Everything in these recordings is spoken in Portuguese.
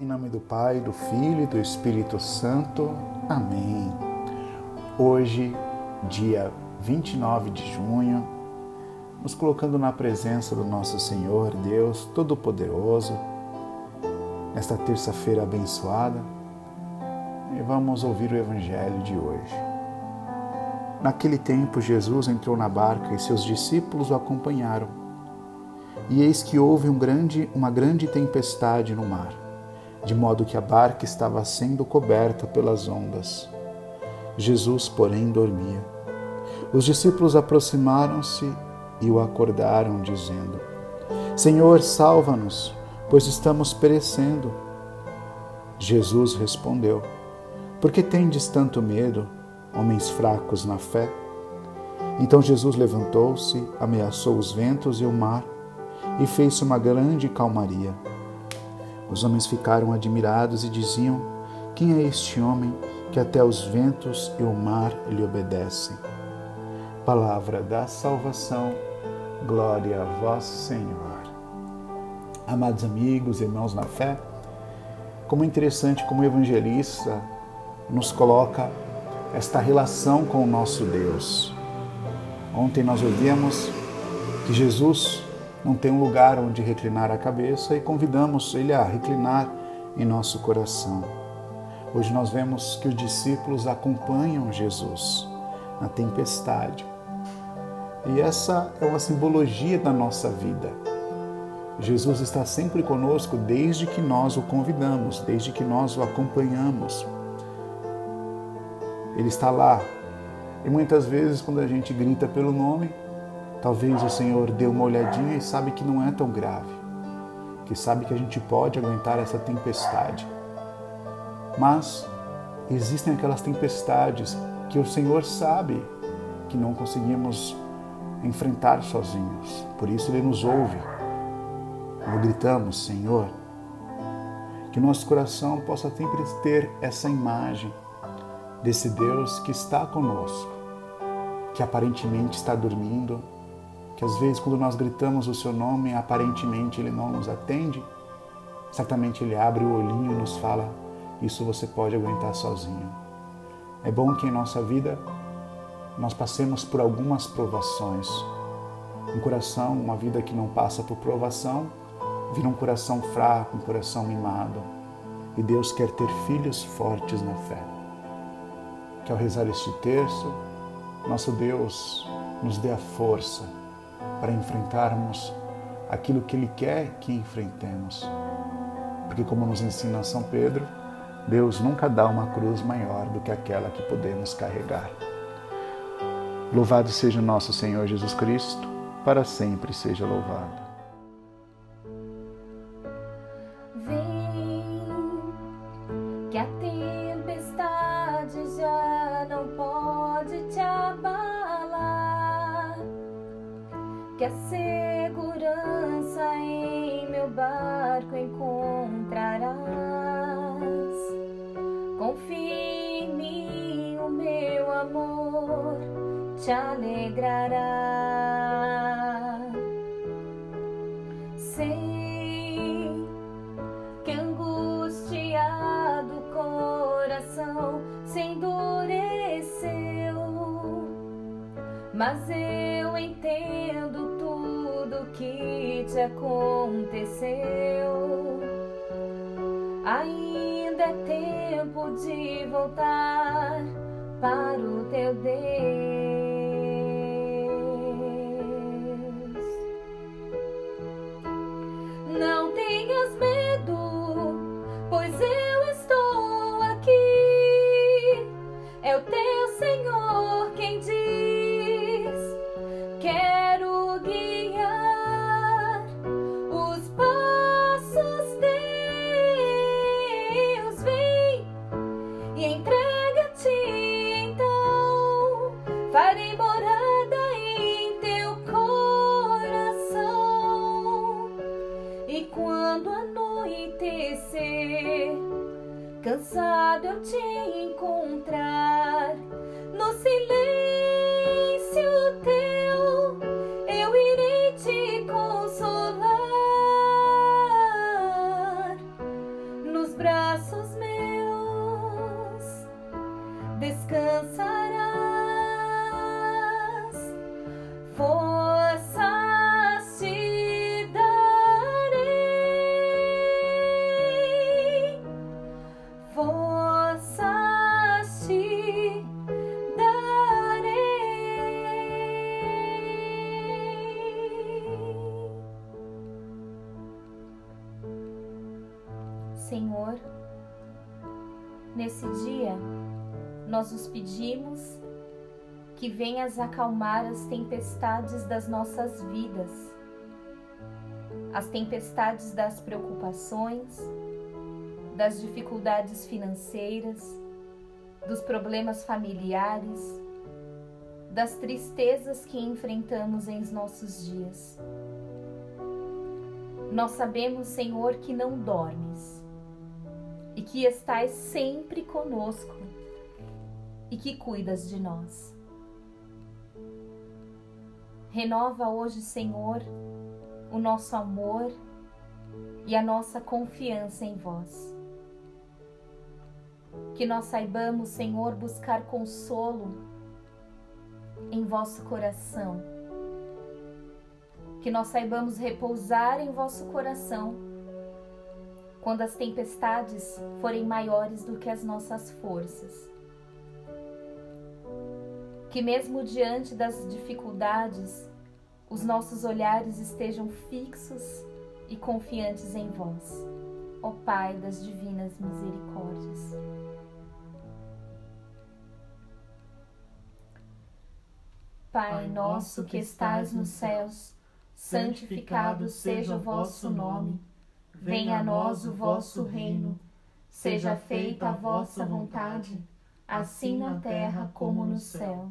Em nome do Pai, do Filho e do Espírito Santo. Amém. Hoje, dia 29 de junho, nos colocando na presença do nosso Senhor Deus Todo-Poderoso, nesta terça-feira abençoada, e vamos ouvir o Evangelho de hoje. Naquele tempo, Jesus entrou na barca e seus discípulos o acompanharam. E eis que houve um grande, uma grande tempestade no mar de modo que a barca estava sendo coberta pelas ondas. Jesus, porém, dormia. Os discípulos aproximaram-se e o acordaram, dizendo: Senhor, salva-nos, pois estamos perecendo. Jesus respondeu: Por que tendes tanto medo, homens fracos na fé? Então Jesus levantou-se, ameaçou os ventos e o mar, e fez-se uma grande calmaria. Os homens ficaram admirados e diziam: Quem é este homem que até os ventos e o mar lhe obedecem? Palavra da salvação, glória a vós, Senhor. Amados amigos, irmãos na fé, como é interessante como o evangelista nos coloca esta relação com o nosso Deus. Ontem nós ouvimos que Jesus não tem um lugar onde reclinar a cabeça e convidamos Ele a reclinar em nosso coração. Hoje nós vemos que os discípulos acompanham Jesus na tempestade. E essa é uma simbologia da nossa vida. Jesus está sempre conosco desde que nós o convidamos, desde que nós o acompanhamos. Ele está lá. E muitas vezes, quando a gente grita pelo nome, Talvez o Senhor dê uma olhadinha e sabe que não é tão grave, que sabe que a gente pode aguentar essa tempestade. Mas existem aquelas tempestades que o Senhor sabe que não conseguimos enfrentar sozinhos. Por isso Ele nos ouve. Quando gritamos, Senhor, que nosso coração possa sempre ter essa imagem desse Deus que está conosco, que aparentemente está dormindo, que às vezes quando nós gritamos o seu nome, aparentemente ele não nos atende, certamente ele abre o olhinho e nos fala: Isso você pode aguentar sozinho. É bom que em nossa vida nós passemos por algumas provações. Um coração, uma vida que não passa por provação, vira um coração fraco, um coração mimado. E Deus quer ter filhos fortes na fé. Que ao rezar este terço, nosso Deus nos dê a força para enfrentarmos aquilo que Ele quer que enfrentemos. Porque, como nos ensina São Pedro, Deus nunca dá uma cruz maior do que aquela que podemos carregar. Louvado seja o nosso Senhor Jesus Cristo, para sempre seja louvado. Que a segurança em meu barco encontrarás. Confie em mim, o meu amor te alegrará. Sei que angustiado coração se endureceu, mas eu entendo que te aconteceu. Ainda é tempo de voltar para o teu Deus. Descansarás. Forças que venhas acalmar as tempestades das nossas vidas, as tempestades das preocupações, das dificuldades financeiras, dos problemas familiares, das tristezas que enfrentamos em nossos dias. Nós sabemos, Senhor, que não dormes e que estás sempre conosco e que cuidas de nós. Renova hoje, Senhor, o nosso amor e a nossa confiança em vós. Que nós saibamos, Senhor, buscar consolo em vosso coração. Que nós saibamos repousar em vosso coração quando as tempestades forem maiores do que as nossas forças. Que, mesmo diante das dificuldades, os nossos olhares estejam fixos e confiantes em vós, ó Pai das divinas misericórdias. Pai nosso que estais nos céus, santificado seja o vosso nome. Venha a nós o vosso reino. Seja feita a vossa vontade, assim na terra como no céu.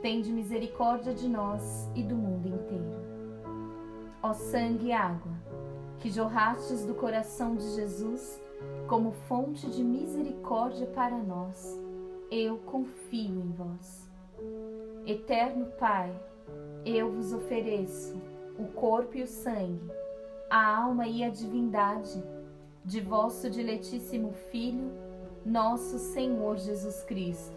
tende misericórdia de nós e do mundo inteiro. Ó sangue e água, que jorrastes do coração de Jesus como fonte de misericórdia para nós, eu confio em vós. Eterno Pai, eu vos ofereço o corpo e o sangue, a alma e a divindade de vosso diletíssimo Filho, nosso Senhor Jesus Cristo,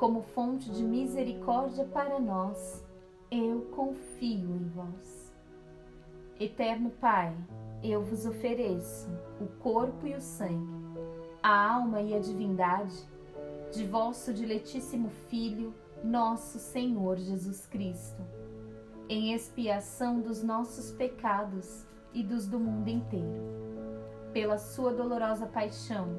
como fonte de misericórdia para nós, eu confio em vós. Eterno Pai, eu vos ofereço o corpo e o sangue, a alma e a divindade de vosso diletíssimo Filho, nosso Senhor Jesus Cristo, em expiação dos nossos pecados e dos do mundo inteiro. Pela sua dolorosa paixão,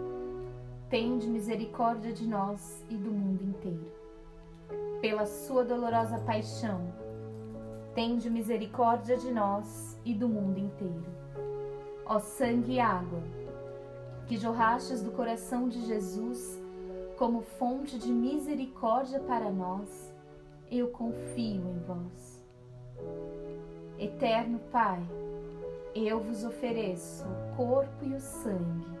tende misericórdia de nós e do mundo inteiro. Pela sua dolorosa paixão, tende misericórdia de nós e do mundo inteiro. Ó sangue e água, que jorrastes do coração de Jesus como fonte de misericórdia para nós, eu confio em vós. Eterno Pai, eu vos ofereço o corpo e o sangue,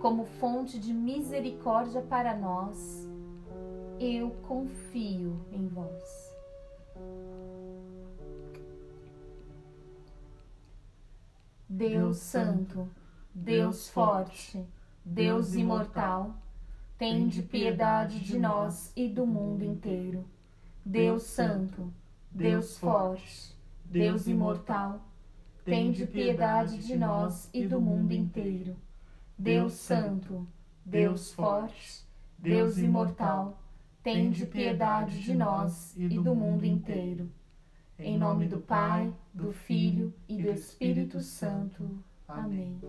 como fonte de misericórdia para nós, eu confio em vós. Deus Santo, Deus Forte, Deus Imortal, tende piedade de nós e do mundo inteiro. Deus Santo, Deus Forte, Deus Imortal, tende piedade de nós e do mundo inteiro. Deus Santo, Deus Forte, Deus Imortal, tende piedade de nós e do mundo inteiro. Em nome do Pai, do Filho e do Espírito Santo. Amém.